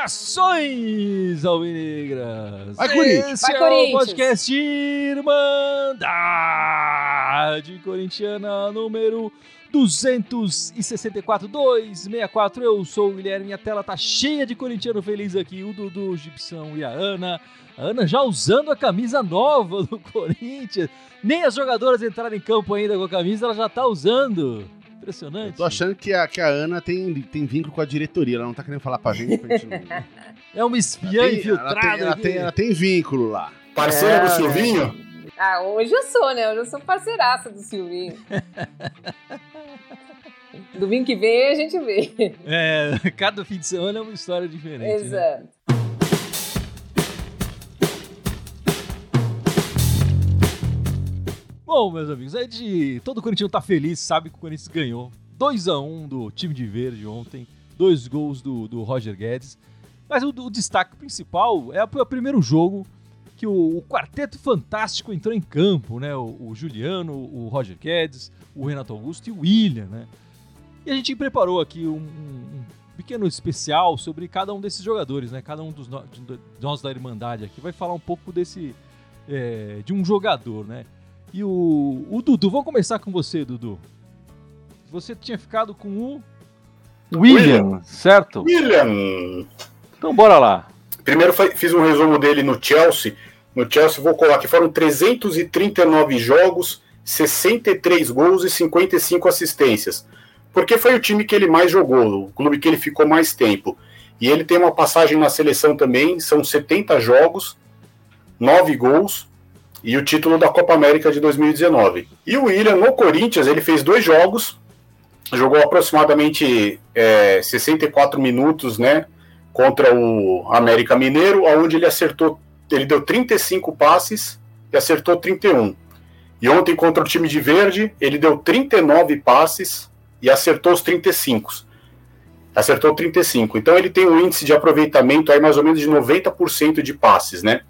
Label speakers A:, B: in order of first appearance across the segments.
A: Saudações, Alvinegras!
B: Vai, Corinthians!
A: Esse
C: Vai,
A: é o podcast Irmandade Corintiana número 264, 264. Eu sou o Guilherme, minha tela tá cheia de corintiano feliz aqui, o Dudu, o Gibson e a Ana. A Ana já usando a camisa nova do Corinthians. Nem as jogadoras entraram em campo ainda com a camisa, ela já tá usando. Impressionante.
B: Eu tô achando que a, que a Ana tem, tem vínculo com a diretoria, ela não tá querendo falar pra gente. Pra gente não...
A: É uma espiã
B: Ela tem-
A: infiltrada
B: ela tem, ela, tem, ela tem vínculo lá.
D: Parceira
C: É,
D: do Silvinho?
C: Ah, hoje eu sou, né? Hoje eu sou parceiraça do Silvinho. Domingo que vem a gente vê.
A: É, cada fim de semana é uma história diferente. né?
C: Exato.
A: Bom, meus amigos, é de. Todo corintiano tá feliz, sabe que o Corinthians ganhou. 2x1 do time de verde ontem, dois gols do, do Roger Guedes. Mas o, o destaque principal é o primeiro jogo que o, o quarteto fantástico entrou em campo, né? O, o Juliano, o Roger Guedes, o Renato Augusto e o William, né? E a gente preparou aqui um, um pequeno especial sobre cada um desses jogadores, né? Cada um dos no- de nós da Irmandade aqui vai falar um pouco desse é, de um jogador, né? E o, o Dudu, vamos começar com você, Dudu. Você tinha ficado com o
E: William, certo?
D: William.
E: Então bora lá.
D: Primeiro fiz um resumo dele no Chelsea. No Chelsea, vou colocar que foram 339 jogos, 63 gols e 55 assistências. Porque foi o time que ele mais jogou, o clube que ele ficou mais tempo. E ele tem uma passagem na seleção também, são 70 jogos, 9 gols e o título da Copa América de 2019. E o William, no Corinthians, ele fez dois jogos, jogou aproximadamente é, 64 minutos, né? Contra o América Mineiro, onde ele acertou, ele deu 35 passes e acertou 31. E ontem contra o time de Verde, ele deu 39 passes e acertou os 35. Acertou 35. Então ele tem um índice de aproveitamento aí mais ou menos de 90% de passes, né?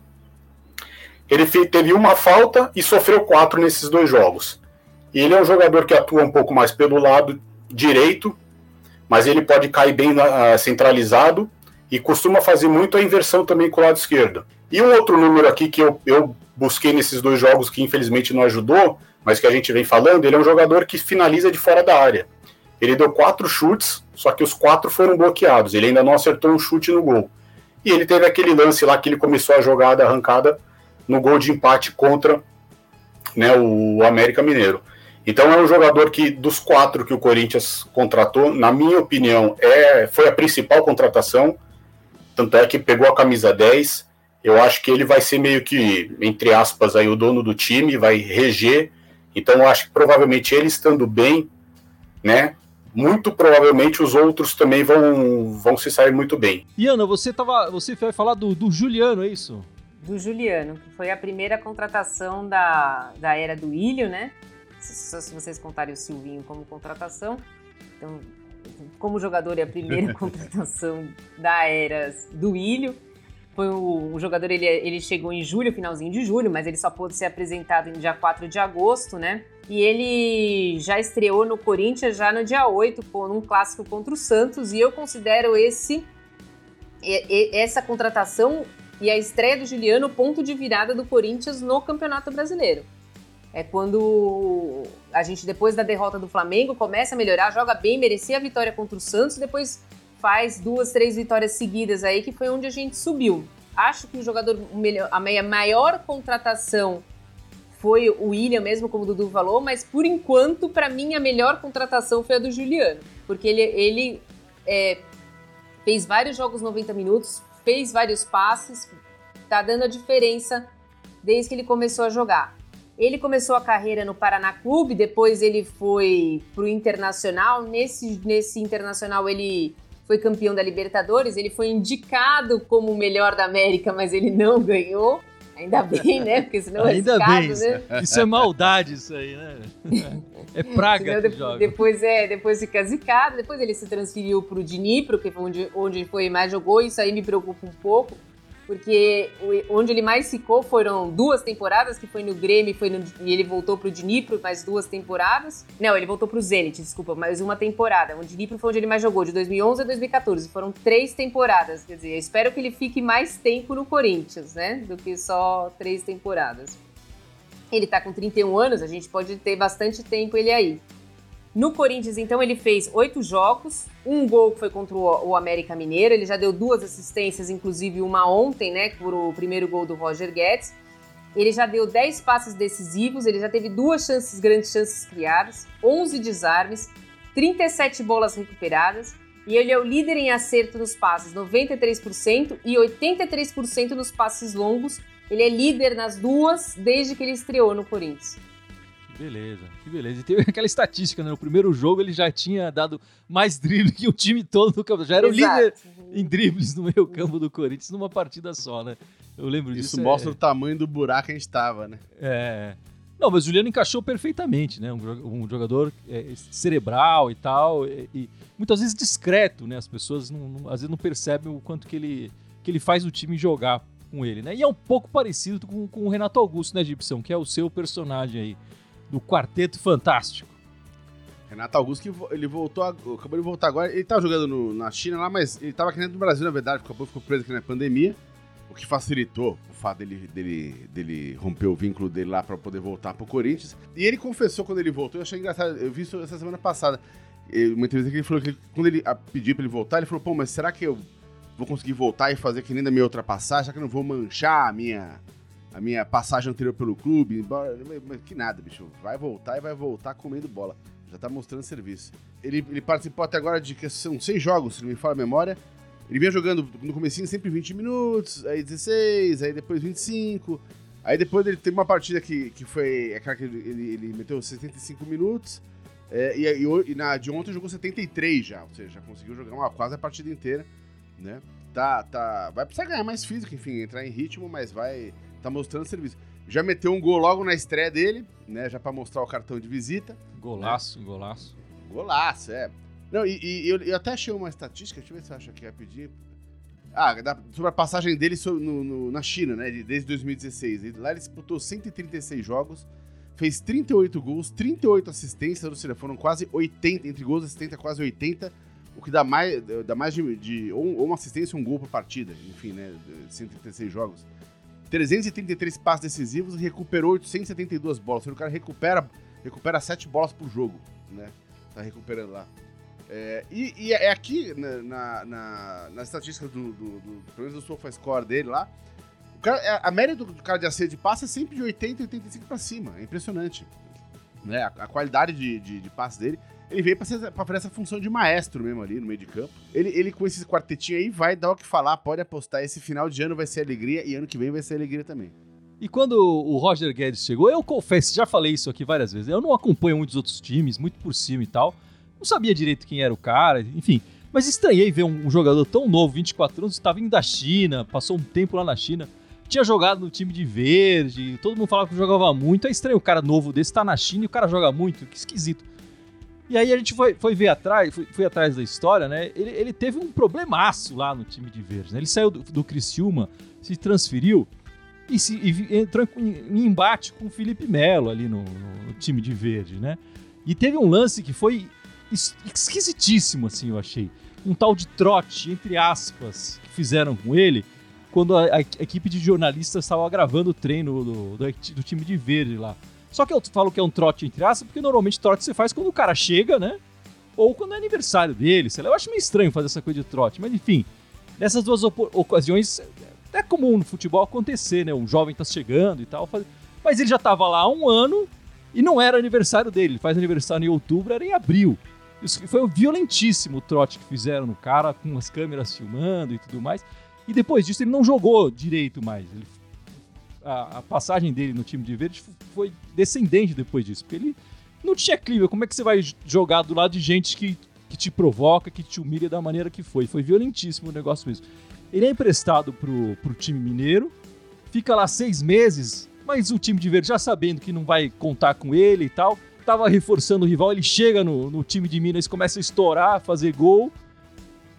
D: Ele teve uma falta e sofreu quatro nesses dois jogos. E ele é um jogador que atua um pouco mais pelo lado direito, mas ele pode cair bem na- ah, centralizado e costuma fazer muito a inversão também com o lado esquerdo. E um outro número aqui que eu, eu busquei nesses dois jogos que infelizmente não ajudou, mas que a gente vem falando, ele é um jogador que finaliza de fora da área. Ele deu quatro chutes, só que os quatro foram bloqueados. Ele ainda não acertou um chute no gol. E ele teve aquele lance lá que ele começou a jogada arrancada no gol de empate contra né, o América Mineiro. Então é um jogador que, dos quatro que o Corinthians contratou, na minha opinião, é, foi a principal contratação. Tanto é que pegou a camisa 10. Eu acho que ele vai ser meio que, entre aspas, aí, o dono do time, vai reger. Então eu acho que provavelmente ele estando bem, né? Muito provavelmente os outros também vão, vão se sair muito bem.
A: E Ana, você tava. Você vai falar do, do Juliano, é isso?
C: Do Juliano, que foi a primeira contratação da, da era do Ilho, né? Só se vocês contarem o Silvinho como contratação. Então, como jogador, é a primeira contratação da era do Ilho. Foi o, o jogador, ele, ele chegou em julho, finalzinho de julho, mas ele só pôde ser apresentado em dia 4 de agosto, né? E ele já estreou no Corinthians já no dia 8, com um clássico contra o Santos, e eu considero esse essa contratação e a estreia do Juliano ponto de virada do Corinthians no Campeonato Brasileiro. É quando a gente, depois da derrota do Flamengo, começa a melhorar, joga bem, merecia a vitória contra o Santos, depois faz duas, três vitórias seguidas aí, que foi onde a gente subiu. Acho que o jogador, a meia- maior contratação foi o William mesmo, como o Dudu falou, mas por enquanto, para mim, a melhor contratação foi a do Juliano. Porque ele, ele é, fez vários jogos 90 minutos, fez vários passes, tá dando a diferença desde que ele começou a jogar. Ele começou a carreira no Paraná Clube, depois ele foi pro Internacional. Nesse, nesse Internacional ele foi campeão da Libertadores, ele foi indicado como o melhor da América, mas ele não ganhou. Ainda bem, né? Porque senão
A: Ainda
C: esse caso,
A: bem,
C: né?
A: Isso é maldade, isso aí, né? É praga
C: de-
A: joga.
C: depois é, depois fica zicado, depois ele se transferiu pro Dnipro, que foi onde, onde foi mais jogou, isso aí me preocupa um pouco. Porque o- onde ele mais ficou foram duas temporadas, que foi no Grêmio foi no- e ele voltou pro Dnipro, mais duas temporadas. Não, ele voltou pro Zenit, desculpa, mais uma temporada. O Dnipro foi onde ele mais jogou, de 2011 a 2014. Foram três temporadas, quer dizer, eu espero que ele fique mais tempo no Corinthians, né, do que só três temporadas. Ele tá com 31 anos, a gente pode ter bastante tempo ele aí. No Corinthians, então, ele fez oito jogos, um gol que foi contra o América Mineiro, ele já deu duas assistências, inclusive uma ontem, né, por o primeiro gol do Roger Guedes. Ele já deu 10 passes decisivos, ele já teve duas chances, grandes chances criadas, 11 desarmes, 37 bolas recuperadas, e ele é o líder em acerto nos passes, 93% e 83% nos passes longos. Ele é líder nas duas desde que ele estreou no Corinthians.
A: Que beleza, que beleza. E tem aquela estatística, né? No primeiro jogo ele já tinha dado mais drible que o time todo do campo. Já era o líder
C: Exato.
A: em dribles no meio campo do Corinthians numa partida só, né? Eu lembro disso.
B: Isso
A: é-
B: mostra o tamanho do buraco que a gente tava, né?
A: É. Não, mas o Juliano encaixou perfeitamente, né? Um, um jogador é, cerebral e tal, e, e muitas vezes discreto, né? As pessoas não, não- às vezes não percebem o quanto que ele, que ele faz o time jogar com ele, né? E é um pouco parecido com, com o Renato Augusto, né, Gibson? Que é o seu personagem aí, do Quarteto Fantástico.
B: Renato Augusto, que ele voltou, acabou de voltar agora. Ele tava jogando no- na China lá, mas ele tava aqui dentro do Brasil, na verdade, acabou ficou preso aqui na pandemia, o que facilitou o fato dele, dele, dele romper o vínculo dele lá pra poder voltar pro Corinthians. E ele confessou quando ele voltou, eu achei engraçado, eu vi isso essa semana passada, uma entrevista que ele falou que ele- quando ele pediu pra ele voltar, ele falou, pô, mas será que eu vou conseguir voltar e fazer que nem da minha ultrapassagem? Será que eu não vou manchar a minha, a minha passagem anterior pelo clube? Embora- que nada, bicho, vai voltar e vai voltar comendo bola. Já tá mostrando serviço. Ele, ele participou até agora de que são seis jogos, se não me fala a memória. Ele vinha jogando no comecinho sempre 20 minutos, aí 16, aí depois 25. Aí depois ele teve uma partida que, que foi aquela que ele, ele, ele meteu 75 minutos. é, e, e e na de ontem jogou 73 já, ou seja, já conseguiu jogar uma, quase a partida inteira, né? Tá, tá, vai precisar ganhar mais físico, enfim, entrar em ritmo, mas vai tá mostrando serviço. Já meteu um gol logo na estreia dele, né? Já pra mostrar o cartão de visita.
A: Golaço, golaço.
B: Golaço, é. Não, e, e eu, eu até achei uma estatística, deixa eu ver se eu acho aqui rapidinho. Ah, da- sobre a passagem dele so- no- no- na China, né? de- Desde 2016. Ele- Lá ele disputou 136 jogos, fez 38 gols, 38 assistências, ou seja, foram quase 80, entre gols e assistência, quase 80, o que dá mais, dá mais de, de ou, ou uma assistência ou um gol por partida, enfim, né? de 136 jogos. 333 passes decisivos e recuperou 872 bolas. O cara recupera, recupera 7 bolas por jogo, né? Tá recuperando lá. É, e, e é aqui, na, na, na, nas estatísticas do, do, do, pelo menos do SofaScore dele lá, cara, a- a média do, do cara de acerto de passe é sempre de 80 e 85 pra cima. É impressionante. Né? A, a qualidade de, de, de passe dele. Ele veio pra, ser, pra fazer essa função de maestro mesmo ali no meio de campo. Ele, ele com esse quartetinho aí vai dar o que falar, pode apostar. Esse final de ano vai ser alegria e ano que vem vai ser alegria também.
A: E quando o Roger Guedes chegou, eu confesso, já falei isso aqui várias vezes, eu não acompanho muitos outros times, muito por cima e tal. Não sabia direito quem era o cara, enfim. Mas estranhei ver um, jogador tão novo, 24 anos, estava vindo da China, passou um tempo lá na China, tinha jogado no time de verde, todo mundo falava que jogava muito. É estranho o cara novo desse estar na China e o cara joga muito, que esquisito. E aí a gente foi, foi ver atrás, foi, foi atrás da história, né? Ele, ele teve um problemaço lá no time de verde, né? Ele saiu do, do Criciúma, se transferiu e, se, e entrou em, em embate com o Felipe Melo ali no, no- time de verde, né? E teve um lance que foi es- esquisitíssimo, assim, eu achei. Um tal de trote, entre aspas, que fizeram com ele quando a, a equipe de jornalistas estava gravando o treino do, do, do time de verde lá. Só que eu falo que é um trote entre aspas, porque normalmente trote você faz quando o cara chega, né? Ou quando é aniversário dele, sei lá. Eu acho meio estranho fazer essa coisa de trote, mas enfim. Nessas duas ocasiões, é comum no futebol acontecer, né? Um jovem tá chegando e tal. faz- Mas ele já tava lá há um ano e não era aniversário dele. Ele faz aniversário em outubro, era em abril. Isso foi violentíssimo o trote que fizeram no cara, com as câmeras filmando e tudo mais. E depois disso ele não jogou direito mais. Ele- a, a passagem dele no time de verde foi descendente depois disso, porque ele não tinha clima. Como é que você vai jogar do lado de gente que, que te provoca, que te humilha da maneira que foi? Foi violentíssimo o negócio mesmo. Ele é emprestado pro, pro time mineiro, fica lá seis meses, mas o time de verde já sabendo que não vai contar com ele e tal, tava reforçando o rival, ele chega no, no time de Minas, começa a estourar, fazer gol.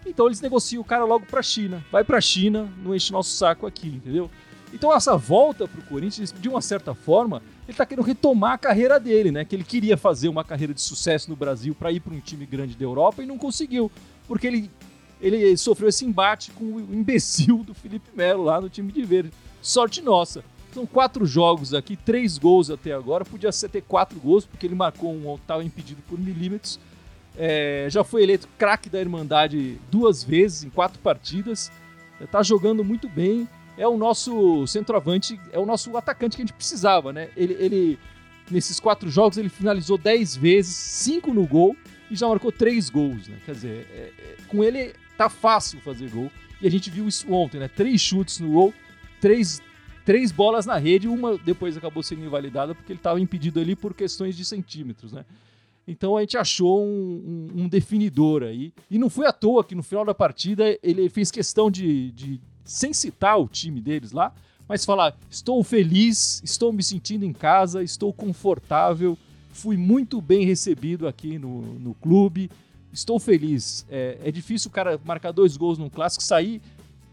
A: Então eles negociam o cara logo pra China. Vai pra China, não enche nosso saco aqui, entendeu? Então essa volta pro Corinthians, de uma certa forma, ele tá querendo retomar a carreira dele, né? Que ele queria fazer uma carreira de sucesso no Brasil para ir para um time grande da Europa e não conseguiu, porque ele ele sofreu esse embate com o imbecil do Felipe Melo lá no time de verde. Sorte nossa. São quatro jogos aqui, três gols até agora. Podia ser ter quatro gols, porque ele marcou um tal impedido por milímetros. É, já foi eleito craque da Irmandade duas vezes em quatro partidas. Está jogando muito bem. É o nosso centroavante, é o nosso atacante que a gente precisava, né? Ele, ele nesses quatro jogos ele finalizou dez vezes, cinco no gol e já marcou três gols, né? Quer dizer, é, é, com ele tá fácil fazer gol. E a gente viu isso ontem, né? Três chutes no gol, três, três bolas na rede, uma depois acabou sendo invalidada porque ele estava impedido ali por questões de centímetros, né? Então a gente achou um, um, um, definidor aí. E não foi à toa que no final da partida ele fez questão de, de, sem citar o time deles lá, mas falar: estou feliz, estou me sentindo em casa, estou confortável, fui muito bem recebido aqui no, no clube, estou feliz. É, é difícil o cara marcar dois gols num clássico, sair.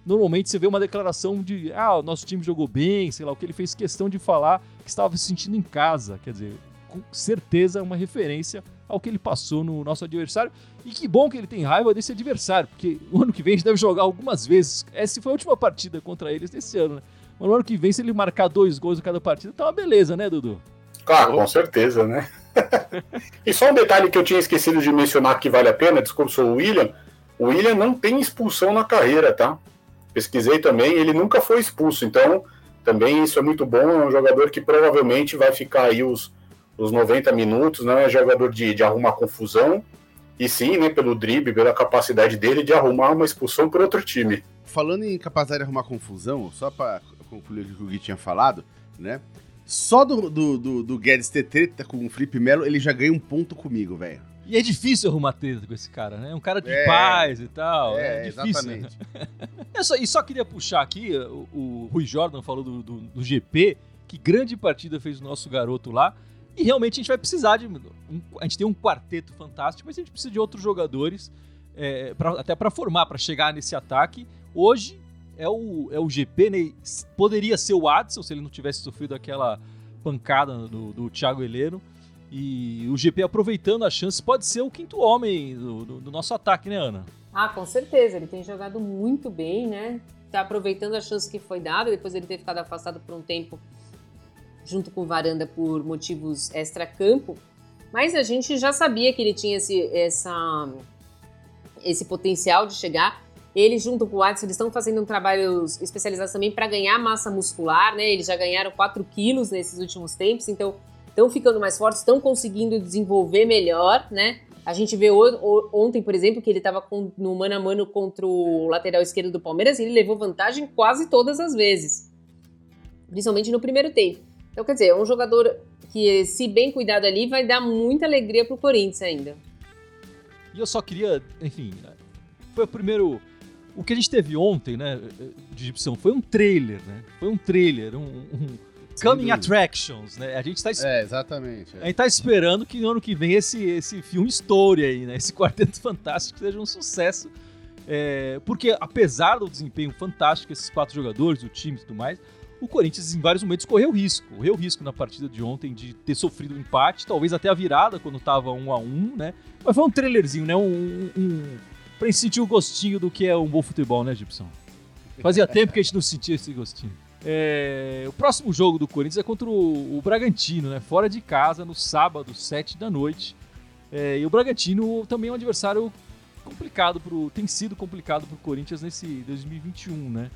A: Normalmente você vê uma declaração de ah, o nosso time jogou bem, sei lá, o que ele fez questão de falar que estava se sentindo em casa. Quer dizer, com certeza uma referência ao que ele passou no nosso adversário. E que bom que ele tem raiva desse adversário, porque o ano que vem a gente deve jogar algumas vezes. Essa foi a última partida contra eles desse ano, né? Mas no ano que vem, se ele marcar dois gols em cada partida, tá uma beleza, né, Dudu?
D: Claro, com certeza, né? e só um detalhe que eu tinha esquecido de mencionar que vale a pena, desculpa, sou o William. O William não tem expulsão na carreira, tá? Pesquisei também, ele nunca foi expulso, então também isso é muito bom. É um jogador que provavelmente vai ficar aí os, os 90 minutos, não é jogador de, de arrumar confusão, e sim, né, pelo drible, pela capacidade dele de arrumar uma expulsão para outro time.
B: Falando em capacidade de arrumar confusão, só para concluir o que o Gui tinha falado, né? Só do, do, do, do Guedes ter treta com o Felipe Melo, ele já ganha um ponto comigo, velho.
A: E é difícil arrumar treta com esse cara, né? É um cara de é, paz e tal. É, é difícil.
B: Exatamente.
A: Eu só, e só queria puxar aqui, o, o Rui Jordan falou do, do, do, GP, que grande partida fez o nosso garoto lá. E realmente a gente vai precisar de. Um, a gente tem um quarteto fantástico, mas a gente precisa de outros jogadores, é, pra, até para formar, para chegar nesse ataque. Hoje é o, é o GP, né? Poderia ser o Adson se ele não tivesse sofrido aquela pancada do, do Thiago Heleno. E o GP aproveitando a chance, pode ser o quinto homem do, do, do, nosso ataque, né, Ana?
C: Ah, com certeza. Ele tem jogado muito bem, né? Tá aproveitando a chance que foi dada, depois ele ter ficado afastado por um tempo junto com Varanda por motivos extra-campo, mas a gente já sabia que ele tinha esse, essa, esse potencial de chegar. Ele, junto com o Watson, eles estão fazendo um trabalho especializado também para ganhar massa muscular, né? Eles já ganharam 4 quilos nesses últimos tempos, então estão ficando mais fortes, estão conseguindo desenvolver melhor, né? A gente vê ontem, por exemplo, que ele estava no mano a mano contra o lateral esquerdo do Palmeiras e ele levou vantagem quase todas as vezes, principalmente no primeiro tempo. Então, quer dizer, é um jogador que, se bem cuidado ali, vai dar muita alegria pro Corinthians ainda.
A: E eu só queria, enfim, foi o primeiro. O que a gente teve ontem, né, de Gibson, foi um trailer, né? Foi um trailer, um, um coming attractions, né? A gente tá
B: É, exatamente. É.
A: A gente tá esperando que no ano que vem esse, esse filme estoure aí, né? Esse Quarteto Fantástico seja um sucesso. É, porque apesar do desempenho fantástico desses quatro jogadores, o time e tudo mais, o Corinthians em vários momentos correu risco. Correu risco na partida de ontem de ter sofrido um empate, talvez até a virada quando tava um a um, né? Mas foi um trailerzinho, né? Um, um, um... pra gente sentir o gostinho do que é um bom futebol, né, Gibson? Fazia tempo que a gente não sentia esse gostinho. É... o próximo jogo do Corinthians é contra o, o, Bragantino, né? Fora de casa, no sábado, sete da noite. É... e o Bragantino também é um adversário complicado pro, tem sido complicado para o Corinthians nesse 2021, né?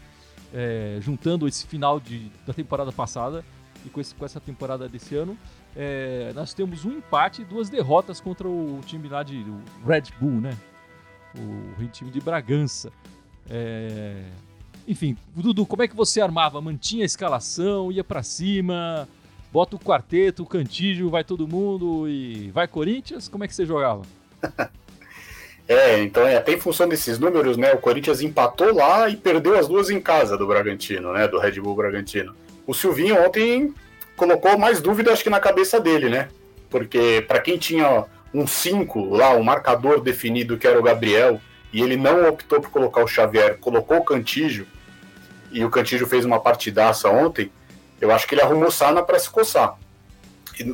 A: É, juntando esse final de, da temporada passada e com, esse, com essa temporada desse ano, é, nós temos um empate e duas derrotas contra o time lá de Red Bull, né? O, time de Bragança. É, enfim, Dudu, como é que você armava? Mantinha a escalação, ia para cima, bota o quarteto, o cantígio, vai todo mundo e vai Corinthians? Como é que você jogava?
D: É, então é até em função desses números, né? O Corinthians empatou lá e perdeu as duas em casa do Bragantino, né? Do Red Bull Bragantino. O Silvinho ontem colocou mais dúvida, acho que na cabeça dele, né? Porque para quem tinha um 5 lá, um marcador definido que era o Gabriel, e ele não optou por colocar o Xavier, colocou o Cantígio, e o Cantígio fez uma partidaça ontem, eu acho que ele arrumou sana para se coçar.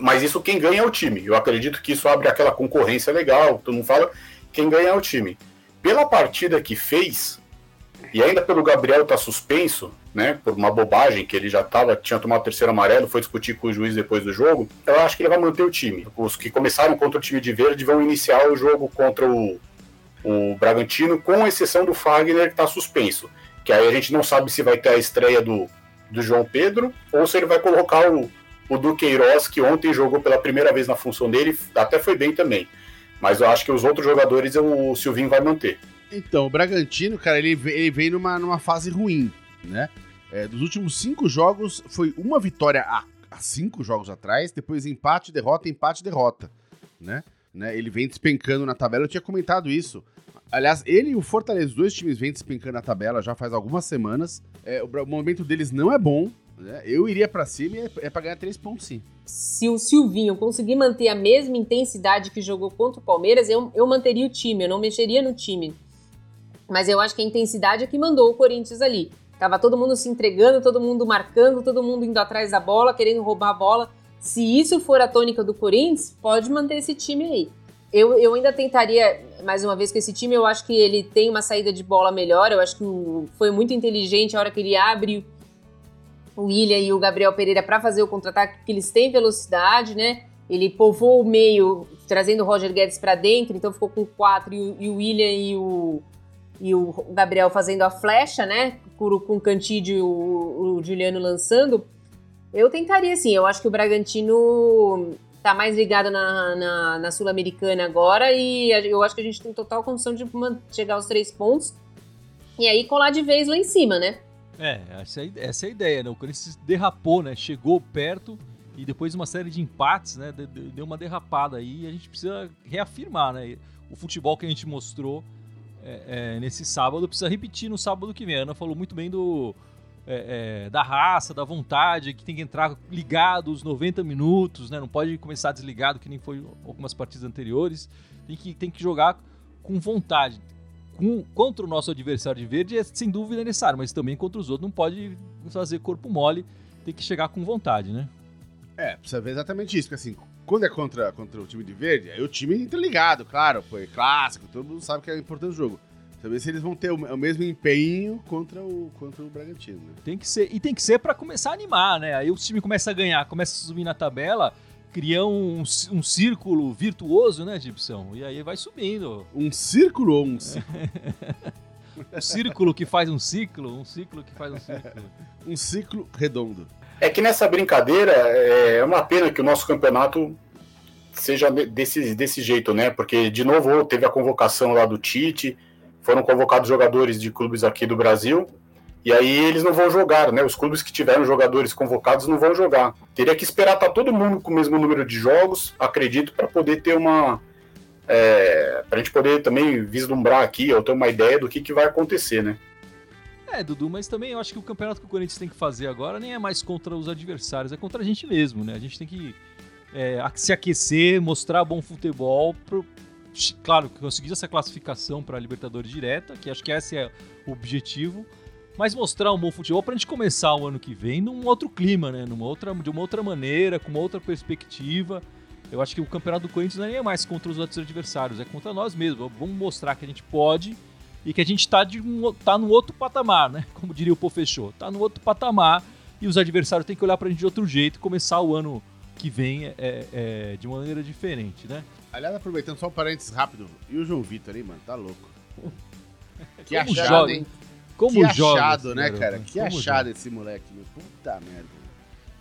D: Mas isso quem ganha é o time. Eu acredito que isso abre aquela concorrência legal, todo mundo fala, quem ganha é o time. Pela partida que fez, e ainda pelo Gabriel estar tá suspenso, né, por uma bobagem que ele já tava, tinha tomado o terceiro amarelo, foi discutir com o juiz depois do jogo, eu acho que ele vai manter o time. Os que começaram contra o time de verde vão iniciar o jogo contra o, o Bragantino, com exceção do Fagner, que está suspenso. Que aí a gente não sabe se vai ter a estreia do, do João Pedro ou se ele vai colocar o, o Duqueiroz, que ontem jogou pela primeira vez na função dele, até foi bem também. Mas eu acho que os outros jogadores o Silvinho vai manter.
B: Então, o Bragantino, cara, ele, ele vem numa, numa fase ruim, né? É, dos últimos cinco jogos, foi uma vitória há cinco jogos atrás, depois empate, derrota, empate, derrota, né? né? Ele vem despencando na tabela, eu tinha comentado isso. Aliás, ele e o Fortaleza, os dois times vêm despencando na tabela já faz algumas semanas. É, o, o momento deles não é bom, né? Eu iria para cima e é, é para ganhar três pontos sim.
C: Se o Silvinho conseguir manter a mesma intensidade que jogou contra o Palmeiras, eu, eu manteria o time, eu não mexeria no time. Mas eu acho que a intensidade é que mandou o Corinthians ali. Tava todo mundo se entregando, todo mundo marcando, todo mundo indo atrás da bola, querendo roubar a bola. Se isso for a tônica do Corinthians, pode manter esse time aí. Eu, eu ainda tentaria, mais uma vez, com esse time, eu acho que ele tem uma saída de bola melhor. Eu acho que foi muito inteligente a hora que ele abre o William e o Gabriel Pereira para fazer o contra-ataque, porque eles têm velocidade, né? Ele povoou o meio, trazendo o Roger Guedes para dentro, então ficou com quatro, e o, e o William e o, e o Gabriel fazendo a flecha, né? Com, o Cantídio e o, o Juliano lançando. Eu tentaria sim, eu acho que o Bragantino tá mais ligado na, na, na Sul-Americana agora e eu acho que a gente tem total condição de chegar aos três pontos e aí colar de vez lá em cima, né?
A: É, essa é, essa é a ideia, né? O Corinthians derrapou, né? Chegou perto e depois de uma série de empates, né? Deu uma derrapada aí e a gente precisa reafirmar, né? O futebol que a gente mostrou é, é, nesse sábado precisa repetir no sábado que vem. A Ana falou muito bem do, é, é da raça, da vontade, que tem que entrar ligado os 90 minutos, né? Não pode começar desligado, que nem foi algumas partidas anteriores. Tem que, tem que jogar com vontade com, contra o nosso adversário de verde é sem dúvida necessário, mas também contra os outros não pode fazer corpo mole, tem que chegar com vontade, né?
B: É, precisa ver exatamente isso, porque assim, quando é contra, contra o time de verde, aí o time entra ligado, claro, foi clássico, todo mundo sabe que é importante o jogo. Saber se eles vão ter o, o, mesmo empenho contra o, contra o Bragantino. Né?
A: Tem que ser, e tem que ser para começar a animar, né? Aí o time começa a ganhar, começa a subir na tabela, cria um, um círculo virtuoso, né, Gibson? E aí vai subindo.
B: Um círculo ou um círculo?
A: um círculo que faz um ciclo, um ciclo que faz um ciclo.
B: um ciclo redondo.
D: É que nessa brincadeira é uma pena que o nosso campeonato seja desse, desse jeito, né? Porque, de novo, teve a convocação lá do Tite, foram convocados jogadores de clubes aqui do Brasil, e aí eles não vão jogar, né? Os clubes que tiveram jogadores convocados não vão jogar. Teria que esperar estar tá todo mundo com o mesmo número de jogos, acredito, para poder ter uma. É, para a gente poder também vislumbrar aqui, ou ter uma ideia do que, que vai acontecer, né?
A: É, Dudu, mas também eu acho que o campeonato que o Corinthians tem que fazer agora nem é mais contra os adversários, é contra a gente mesmo, né? A gente tem que é, se aquecer, mostrar bom futebol, pro, claro, conseguir essa classificação para a Libertadores direta, que acho que esse é o objetivo, mas mostrar um bom futebol para a gente começar o ano que vem num outro clima, né? Numa outra, de uma outra maneira, com uma outra perspectiva. Eu acho que o campeonato do Corinthians não é nem mais contra os outros adversários, é contra nós mesmos. Vamos mostrar que a gente pode e que a gente está tá no outro patamar, né? Como diria o Pô Fechou, tá no outro patamar e os adversários têm que olhar para a gente de outro jeito e começar o ano que vem é, é, de uma maneira diferente, né?
B: Aliás, aproveitando só um parênteses rápido, e o João Vitor aí, mano, tá louco.
A: que achado, hein?
B: Como que joga, achado, né, cara? Que Como achado joga? esse moleque, meu. Puta merda.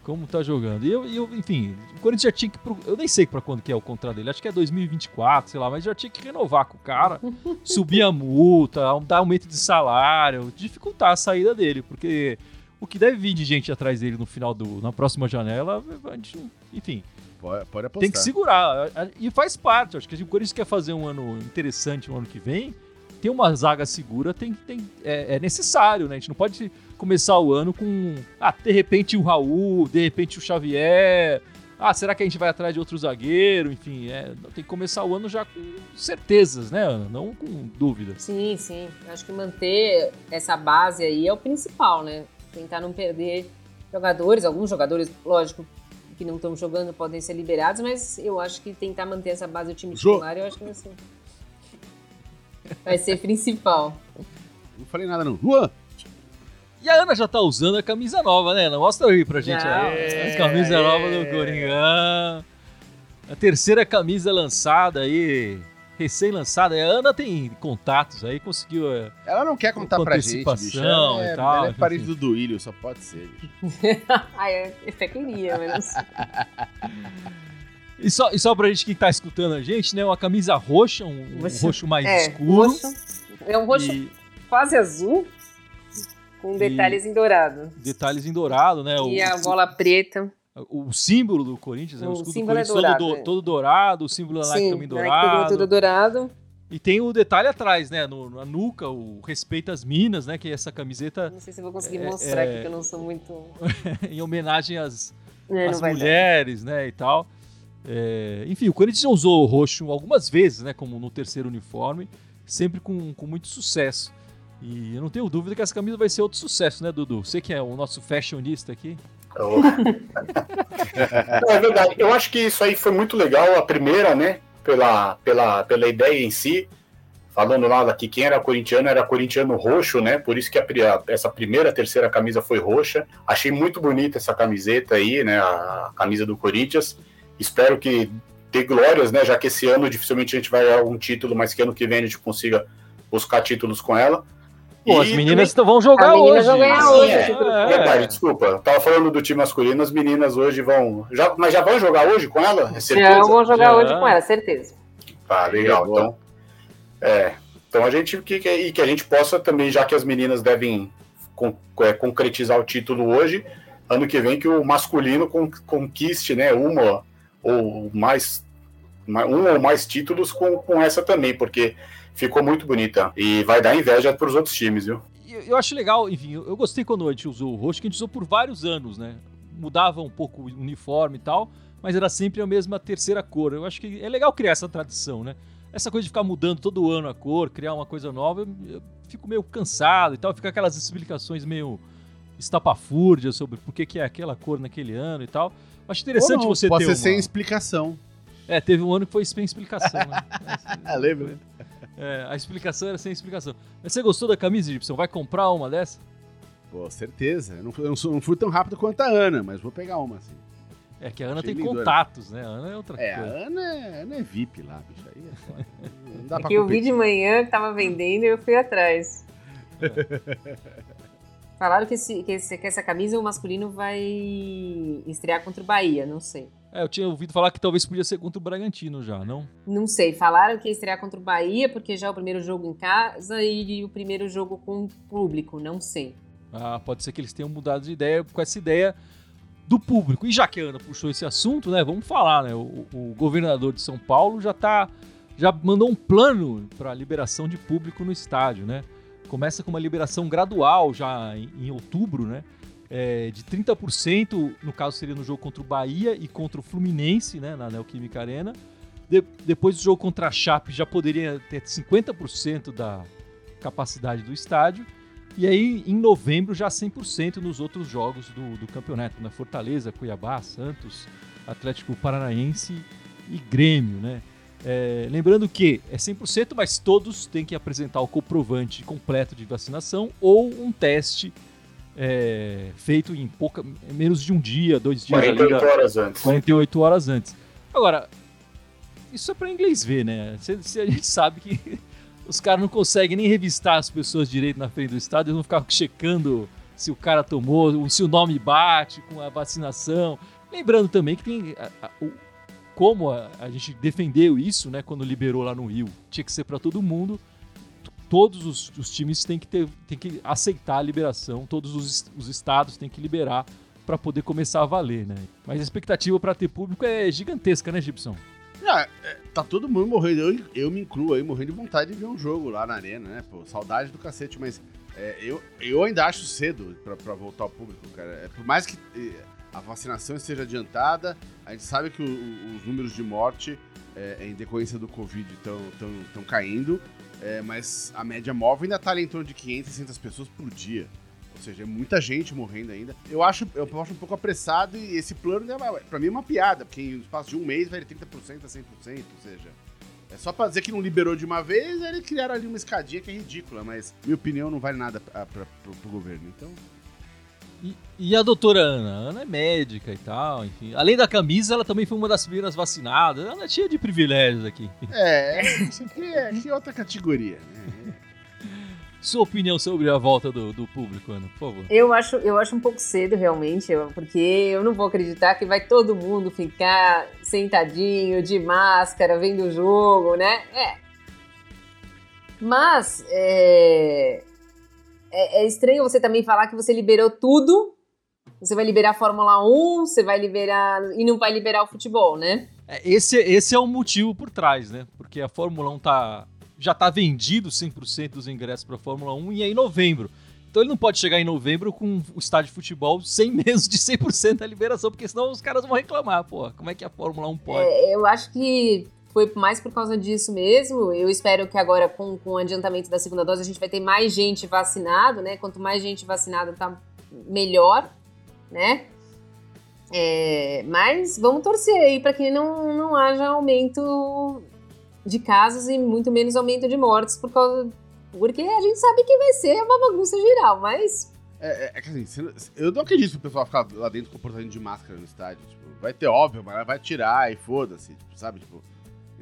A: Como tá jogando. E eu, eu, enfim, o Corinthians já tinha que. Eu nem sei pra quando que é o contrato dele. Acho que é 2024, sei lá, mas já tinha que renovar com o cara, subir a multa, dar aumento de salário, dificultar a saída dele, porque o que deve vir de gente atrás dele no final do. na próxima janela, a gente, enfim.
B: Pode, pode apostar.
A: Tem que segurar. E faz parte. Acho que se o Corinthians quer fazer um ano interessante no ano que vem ter uma zaga segura tem, tem, é, é, necessário, né? A gente não pode começar o ano com, ah, de repente o Raul, de repente o Xavier. Ah, será que a gente vai atrás de outro zagueiro? Enfim, é, tem que começar o ano já com certezas, né, Ana? Não com dúvidas.
C: Sim, sim. Acho que manter essa base aí é o principal, né? Tentar não perder jogadores. Alguns jogadores, lógico, que não estão jogando podem ser liberados, mas eu acho que tentar manter essa base do time titular, eu acho que vai ser, vai ser principal.
B: Não falei nada, não. Juan!
A: E a Ana já tá usando a camisa nova, né? Ana? Mostra aí pra gente.
C: Não,
A: aí.
B: é,
A: a camisa
B: é.
A: nova do Coringão. A terceira camisa lançada aí, recém-lançada. A Ana tem contatos aí, conseguiu. é,
B: Ela não quer contar pra gente, bicho. Ela é,
A: e tal,
B: ela é parente do Duílio, só pode ser, bicho.
C: ah, eu até queria, mas não sei.
A: E só, e só pra gente que tá escutando a gente, né? Uma camisa roxa, um, um
C: Roxo.
A: mais
C: É,
A: escuro.
C: roxo. É um roxo
A: E
C: quase azul, com detalhes em dourado.
A: detalhes em dourado, né?
C: E
A: o,
C: a bola preta.
A: o, símbolo do Corinthians, né? O,
C: O
A: escudo do
C: símbolo é
A: Corinthians todo,
C: dourado,
A: do-
C: é.
A: todo dourado, o símbolo da Nike
C: Sim,
A: também
C: Nike
A: dourado.
C: tudo, tudo dourado.
A: E tem o detalhe atrás, né? No, na nuca, o respeito às minas, né? Que é essa camiseta
C: Não sei se eu vou conseguir
A: É,
C: mostrar
A: é.
C: aqui, que eu não sou muito...
A: em homenagem às,
C: É,
A: às
C: vai dar.
A: mulheres, né? E tal. É, enfim, o Corinthians já usou o roxo algumas vezes, né? Como no terceiro uniforme, sempre com, com muito sucesso. E eu não tenho dúvida que essa camisa vai ser outro sucesso, né, Dudu? Você que é o nosso fashionista aqui.
D: Eu- Não, é verdade. Eu acho que isso aí foi muito legal, a primeira, né? Pela, pela, pela ideia em si. Falando lá que quem era corintiano era corintiano roxo, né? Por isso que a a- essa primeira, terceira camisa foi roxa. Achei muito bonita essa camiseta aí, né? A camisa do Corinthians. Espero que dê glórias, né? Já que esse ano dificilmente a gente vai ganhar um título, mas que ano que vem a gente consiga buscar títulos com ela.
A: Pô, as meninas vão jogar hoje.
C: vão ganhar
D: Sim,
C: hoje.
D: é.
A: É.
D: Verdade, desculpa. Eu tava falando do time masculino, as meninas hoje vão. Já, mas já vão jogar hoje com ela? É certeza?
C: Já vou jogar
A: Já.
C: hoje com ela, certeza.
D: Tá, legal. Então, é, então a gente que, que- e que a gente possa também, já que as meninas devem con- é, concretizar o título hoje, ano que vem que o masculino con- conquiste, né, uma ou mais, ma- um ou mais títulos com, com essa também, porque ficou muito bonita e vai dar inveja para os outros times, viu?
A: Eu, eu acho legal, enfim, eu, eu gostei quando a gente usou o roxo, que a gente usou por vários anos, né? Mudava um pouco o uniforme e tal, mas era sempre a mesma terceira cor. Eu acho que é legal criar essa tradição, né? Essa coisa de ficar mudando todo ano a cor, criar uma coisa nova, eu, eu fico meio cansado e tal, fica aquelas explicações meio estapafúrdias sobre por que, que é aquela cor naquele ano e tal. Acho interessante
B: não,
A: você
B: pode
A: ter
B: ser sem
A: uma...
B: explicação.
A: É, teve um ano que foi sem explicação, né?
B: Ah, lembra?
A: É, a explicação era sem explicação. Mas você gostou da camisa, Gibson? Vai comprar uma dessa?
B: Pô, certeza. Eu não, fui- eu não fui tão rápido quanto a Ana, mas vou pegar uma, assim.
A: É que a Ana
B: Achei
A: tem
B: lindona.
A: contatos, né? A Ana é outra
B: É, a
A: coisa.
B: Ana é, a Ana é VIP lá, bicho. Aí é foda. Não dá pra
C: Que eu vi
B: competir.
C: de manhã que tava vendendo e eu fui atrás. Falaram que, esse- que esse- que essa camisa o masculino vai estrear contra o Bahia, não sei.
A: É, eu tinha ouvido falar que talvez podia ser contra o Bragantino já, não?
C: Não sei, falaram que ia estrear contra o Bahia porque já é o primeiro jogo em casa e o primeiro jogo com o público, não sei.
A: Ah, pode ser que eles tenham mudado de ideia com essa ideia do público. E já que a Ana puxou esse assunto, né? Vamos falar, né? O, o governador de São Paulo já tá. Já mandou um plano para liberação de público no estádio, né? Começa com uma liberação gradual já em, em outubro, né? É, de 30%, no caso seria no jogo contra o Bahia e contra o Fluminense, né? Na Neoquímica Arena. De- depois do jogo contra a Chape já poderia ter 50% da capacidade do estádio. E aí, em novembro, já 100% nos outros jogos do, do campeonato, na Fortaleza, Cuiabá, Santos, Atlético Paranaense e Grêmio, né? É, lembrando que é 100%, mas todos têm que apresentar o comprovante completo de vacinação ou um teste é, feito em pouca, menos de um dia, dois dias ali
D: 48
A: da-
D: horas antes.
A: 48 horas antes. Agora, isso é pra inglês ver, né? Se, se a gente sabe que os caras não conseguem nem revistar as pessoas direito na frente do estádio, eles vão ficar checando se o cara tomou, se o nome bate com a vacinação. Lembrando também que tem a- a- o- como a, a gente defendeu isso, né, quando liberou lá no Rio, tinha que ser pra todo mundo. Todos os, os times têm que, ter, têm que aceitar a liberação, todos os, os estados têm que liberar para poder começar a valer, né? Mas a expectativa para ter público é gigantesca, né, Gibson?
B: Ah, tá todo mundo morrendo. Eu, eu me incluo aí, morrendo de vontade de ver um jogo lá na arena, né? Pô, saudade do cacete, mas é, eu, eu ainda acho cedo pra voltar ao público, cara. É, por mais que. é, a vacinação esteja adiantada. A gente sabe que o, o, os números de morte é, em decorrência do Covid estão tão, tão caindo, é, mas a média móvel ainda está em torno de 500, 600 pessoas por dia. Ou seja, é muita gente morrendo ainda. Eu acho, eu acho um pouco apressado e esse plano, né, para mim, é uma piada, porque em espaço de um mês vai de 30% a 100%, ou seja... É só pra dizer que não liberou de uma vez, eles criaram ali uma escadinha que é ridícula, mas minha opinião não vale nada pro, pro governo, então...
A: E, e, a doutora Ana? A Ana é médica e tal, enfim. Além da camisa, ela também foi uma das primeiras vacinadas. Ela é cheia de privilégios aqui.
B: É, isso aqui é, aqui é outra categoria, né?
A: Sua opinião sobre a volta do, do público, Ana, por favor.
C: Eu acho, eu acho um pouco cedo, realmente, porque eu não vou acreditar que vai todo mundo ficar sentadinho, de máscara, vendo o jogo, né? É. Mas, é, é, é estranho você também falar que você liberou tudo. Você vai liberar a Fórmula 1, você vai liberar. e não vai liberar o futebol, né?
A: É, esse, esse é o motivo por trás, né? Porque a Fórmula 1 tá já está vendido 100% dos ingressos para a Fórmula 1 e é em novembro. Então ele não pode chegar em novembro com o estádio de futebol sem menos de 100% da liberação, porque senão os caras vão reclamar, pô, como é que a Fórmula 1 pode?
C: É, eu acho que foi mais por causa disso mesmo. Eu espero que agora, com, com o adiantamento da segunda dose, a gente vai ter mais gente vacinada, né? Quanto mais gente vacinada, tá melhor, né? É, mas vamos torcer aí para que não, não haja aumento de casos e muito menos aumento de mortes por causa. Porque a gente sabe que vai ser uma bagunça geral, mas.
B: É, é, é que assim, eu não acredito que o pessoal ficar lá dentro comportando de máscara no estádio. Tipo, vai ter óbvio, mas vai tirar e foda-se, tipo, sabe? Tipo,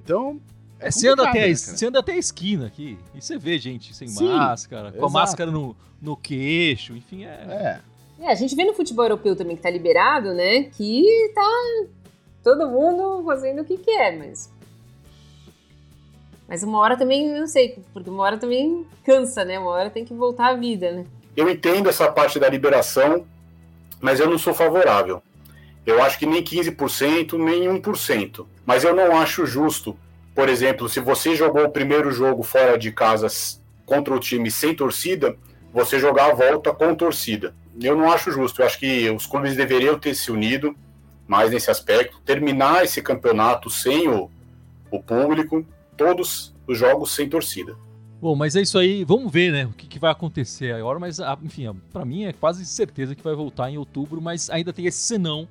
B: então.
A: É, você, anda até, né, você anda até a esquina aqui e você vê gente sem Sim, máscara, com exato. a máscara no, no queixo, enfim,
B: é...
C: é. É, a gente vê no futebol europeu também que tá liberado, né? Que tá todo mundo fazendo o que quer, mas mas uma hora também, não sei, porque uma hora também cansa, né? Uma hora tem que voltar à vida, né?
D: Eu entendo essa parte da liberação, mas eu não sou favorável. Eu acho que nem 15%, nem 1%. Mas eu não acho justo, por exemplo, se você jogou o primeiro jogo fora de casa contra o time sem torcida, você jogar a volta com torcida. Eu não acho justo. Eu acho que os clubes deveriam ter se unido mais nesse aspecto, terminar esse campeonato sem o, o público todos os jogos sem torcida.
A: Bom, mas é isso aí. Vamos ver, né? O que, que vai acontecer agora. Mas, ah, enfim, para mim é quase certeza que vai voltar em outubro. Mas ainda tem esse senão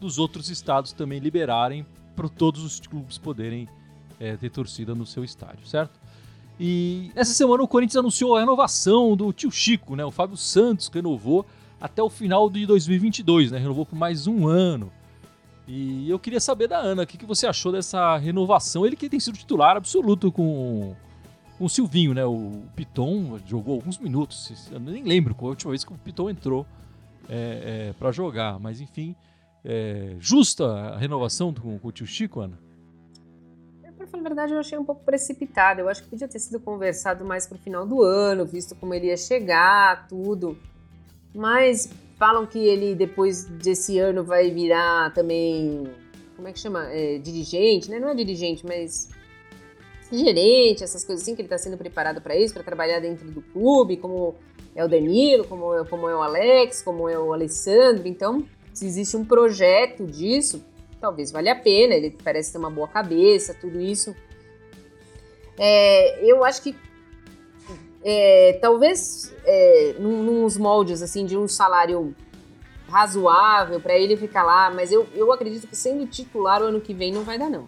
A: dos outros estados também liberarem para todos os clubes poderem é, ter torcida no seu estádio, certo? E essa semana o Corinthians anunciou a renovação do tio Chico, né? O Fábio Santos renovou até o final de 2022, né? Renovou por mais um ano. E eu queria saber da Ana, o que, que você achou dessa renovação? Ele que tem sido titular absoluto com, com o Silvinho, né? O Piton jogou alguns minutos, eu nem lembro qual a última vez que o Piton entrou é, é, para jogar, mas enfim, é, justa a renovação com, com o tio Chico, Ana?
C: Para falar a verdade, eu achei um pouco precipitado. Eu acho que podia ter sido conversado mais para o final do ano, visto como ele ia chegar, tudo. Mas Falam que ele, depois desse ano, vai virar também. Como é que chama? É, dirigente, né? Não é dirigente, mas. Gerente, essas coisas assim, que ele está sendo preparado para isso, para trabalhar dentro do clube, como é o Danilo, como é, como é o Alex, como é o Alessandro. Então, se existe um projeto disso, talvez valha a pena. Ele parece ter uma boa cabeça, tudo isso. É, eu acho que é, talvez é, num, nos moldes assim de um salário razoável para ele ficar lá, mas eu, eu acredito que sendo titular o ano que vem não vai dar não.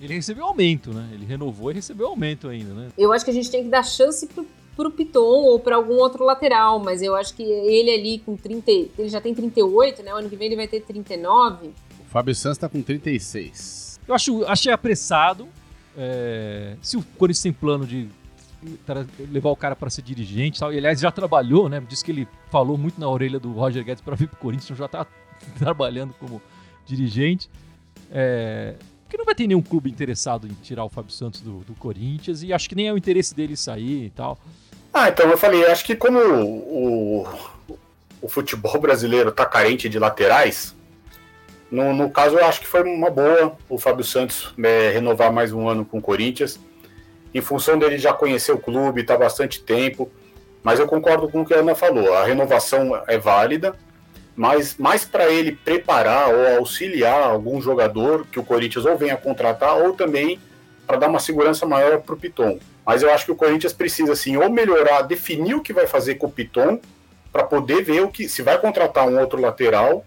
A: Ele recebeu aumento, né? Ele renovou e recebeu aumento ainda, né?
C: Eu acho que a gente tem que dar chance pro, pro Piton ou para algum outro lateral, mas eu acho que ele ali com 30, ele já tem 38, né? O ano que vem ele vai ter 39.
B: O Fábio Santos tá com 36.
A: Eu acho, achei apressado. É, se o Corinthians tem plano de levar o cara para ser dirigente tal. E, aliás, já trabalhou, né? Diz que ele falou muito na orelha do Roger Guedes para vir pro Corinthians, então já está trabalhando como dirigente. É, porque não vai ter nenhum clube interessado em tirar o Fábio Santos do, do, Corinthians e acho que nem é o interesse dele sair e tal.
D: Ah, então eu falei, acho que como o, o, futebol brasileiro tá carente de laterais, no, no, caso eu acho que foi uma boa o Fábio Santos é, renovar mais um ano com o Corinthians em função dele já conhecer o clube, está bastante tempo. Mas eu concordo com o que a Ana falou, a renovação é válida, mas mais para ele preparar ou auxiliar algum jogador que o Corinthians ou venha contratar ou também para dar uma segurança maior para o Piton. Mas eu acho que o Corinthians precisa assim ou melhorar, definir o que vai fazer com o Piton para poder ver o que se vai contratar um outro lateral,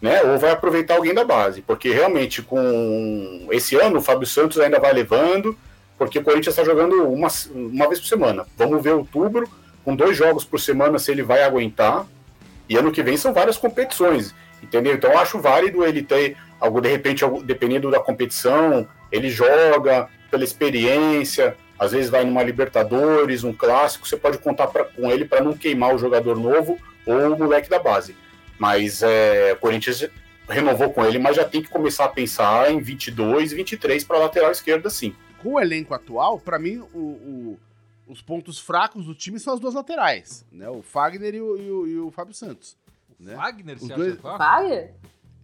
D: né? Ou vai aproveitar alguém da base, porque realmente com esse ano o Fábio Santos ainda vai levando, porque o Corinthians está jogando uma, uma vez por semana. Vamos ver outubro com dois jogos por semana se ele vai aguentar. E ano que vem são várias competições, entendeu? Então eu acho válido ele ter algo de repente, dependendo da competição, ele joga pela experiência, às vezes vai numa Libertadores, um clássico, você pode contar pra, com ele para não queimar o jogador novo ou o moleque da base. Mas é, o Corinthians renovou com ele, mas já tem que começar a pensar em 22, 23 para lateral esquerda, sim.
B: Com o elenco atual, para mim, o, o, os pontos fracos do time são as duas laterais, né? O Fagner e o, e o, e o Fábio Santos. Né?
A: Fagner,
B: Os
A: você
B: dois-
A: acha fraco?
C: Fagner?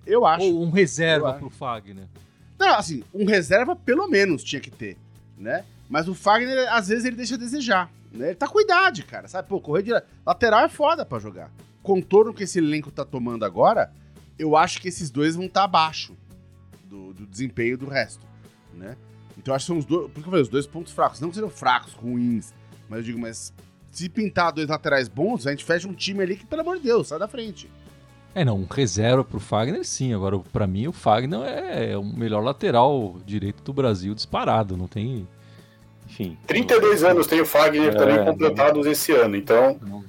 B: Eu acho.
A: Ou um reserva pro Fagner?
B: Não, assim, um reserva pelo menos tinha que ter, né? Mas o Fagner, às vezes, ele deixa a desejar. Né? Ele tá com idade, cara, sabe? Pô, correr de lateral é foda pra jogar. Contorno que esse elenco tá tomando agora, eu acho que esses dois vão estar abaixo do, do desempenho do resto, né? Então eu acho que são os dois, eu falei, os dois pontos fracos. Não que sejam fracos, ruins, mas eu digo, mas se pintar dois laterais bons, a gente fecha um time ali que, pelo amor de Deus, sai da frente.
A: É, não, um reserva pro Fagner sim. Agora, pra mim, o Fagner é o melhor lateral direito do Brasil disparado. Não tem. Enfim.
D: 32 anos tem o Fagner
E: É,
D: também completados esse ano, então
E: Não,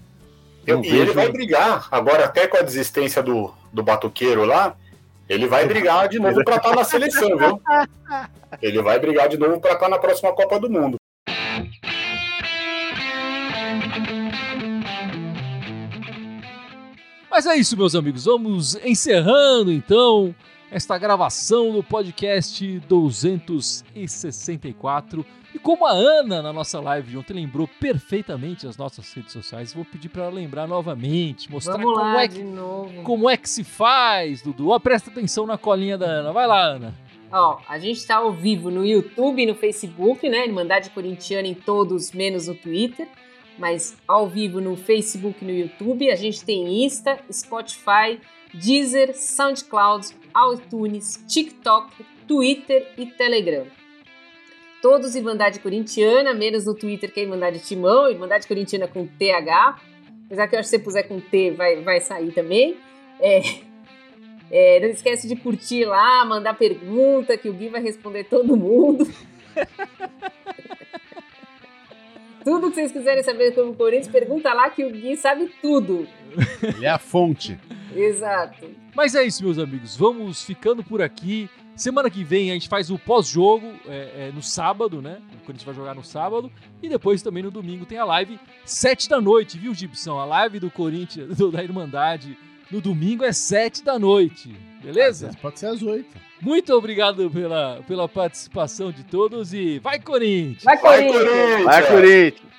D: Eu-
E: não
D: e ele
E: vejo-
D: vai brigar, agora até com a desistência do, do Batuqueiro lá, ele vai brigar de novo para estar na seleção, viu? Ele vai brigar de novo para estar na próxima Copa do Mundo.
A: Mas é isso, meus amigos. Vamos encerrando então esta gravação do podcast 264. E como a Ana, na nossa live de ontem, lembrou perfeitamente as nossas redes sociais, vou pedir para ela lembrar novamente, mostrar
C: Vamos
A: como,
C: lá
A: é que, como é que se faz, Dudu. Ó, presta atenção na colinha da Ana. Vai lá, Ana.
C: Ó, a gente tá ao vivo no YouTube e no Facebook, né? Irmandade Corintiana em todos, menos no Twitter. Mas ao vivo no Facebook e no YouTube. A gente tem Insta, Spotify, Deezer, SoundCloud, iTunes, TikTok, Twitter e Telegram. Todos Irmandade Corintiana, menos no Twitter que é Irmandade Timão, Irmandade Corintiana com TH. Apesar que eu acho que se você puser com T vai, vai sair também. É, é, não esquece de curtir lá, mandar pergunta, que o Gui vai responder todo mundo. tudo que vocês quiserem saber sobre o Corinthians, pergunta lá que o Gui sabe tudo.
B: Ele é a fonte.
C: Exato.
A: Mas é isso, meus amigos. Vamos ficando por aqui. Semana que vem a gente faz o pós-jogo é, é, no sábado, né? O Corinthians vai jogar no sábado. E depois também no domingo tem a live sete da noite, viu, Gibson? A live do Corinthians, do- da Irmandade, no domingo é sete da noite.
B: Às
A: Beleza?
B: vezes Pode ser às oito.
A: Muito obrigado pela, pela participação de todos e vai, Corinthians!
C: Vai,
D: Vai,
C: Corinthians!
D: Corinthians!
E: Vai, Corinthians!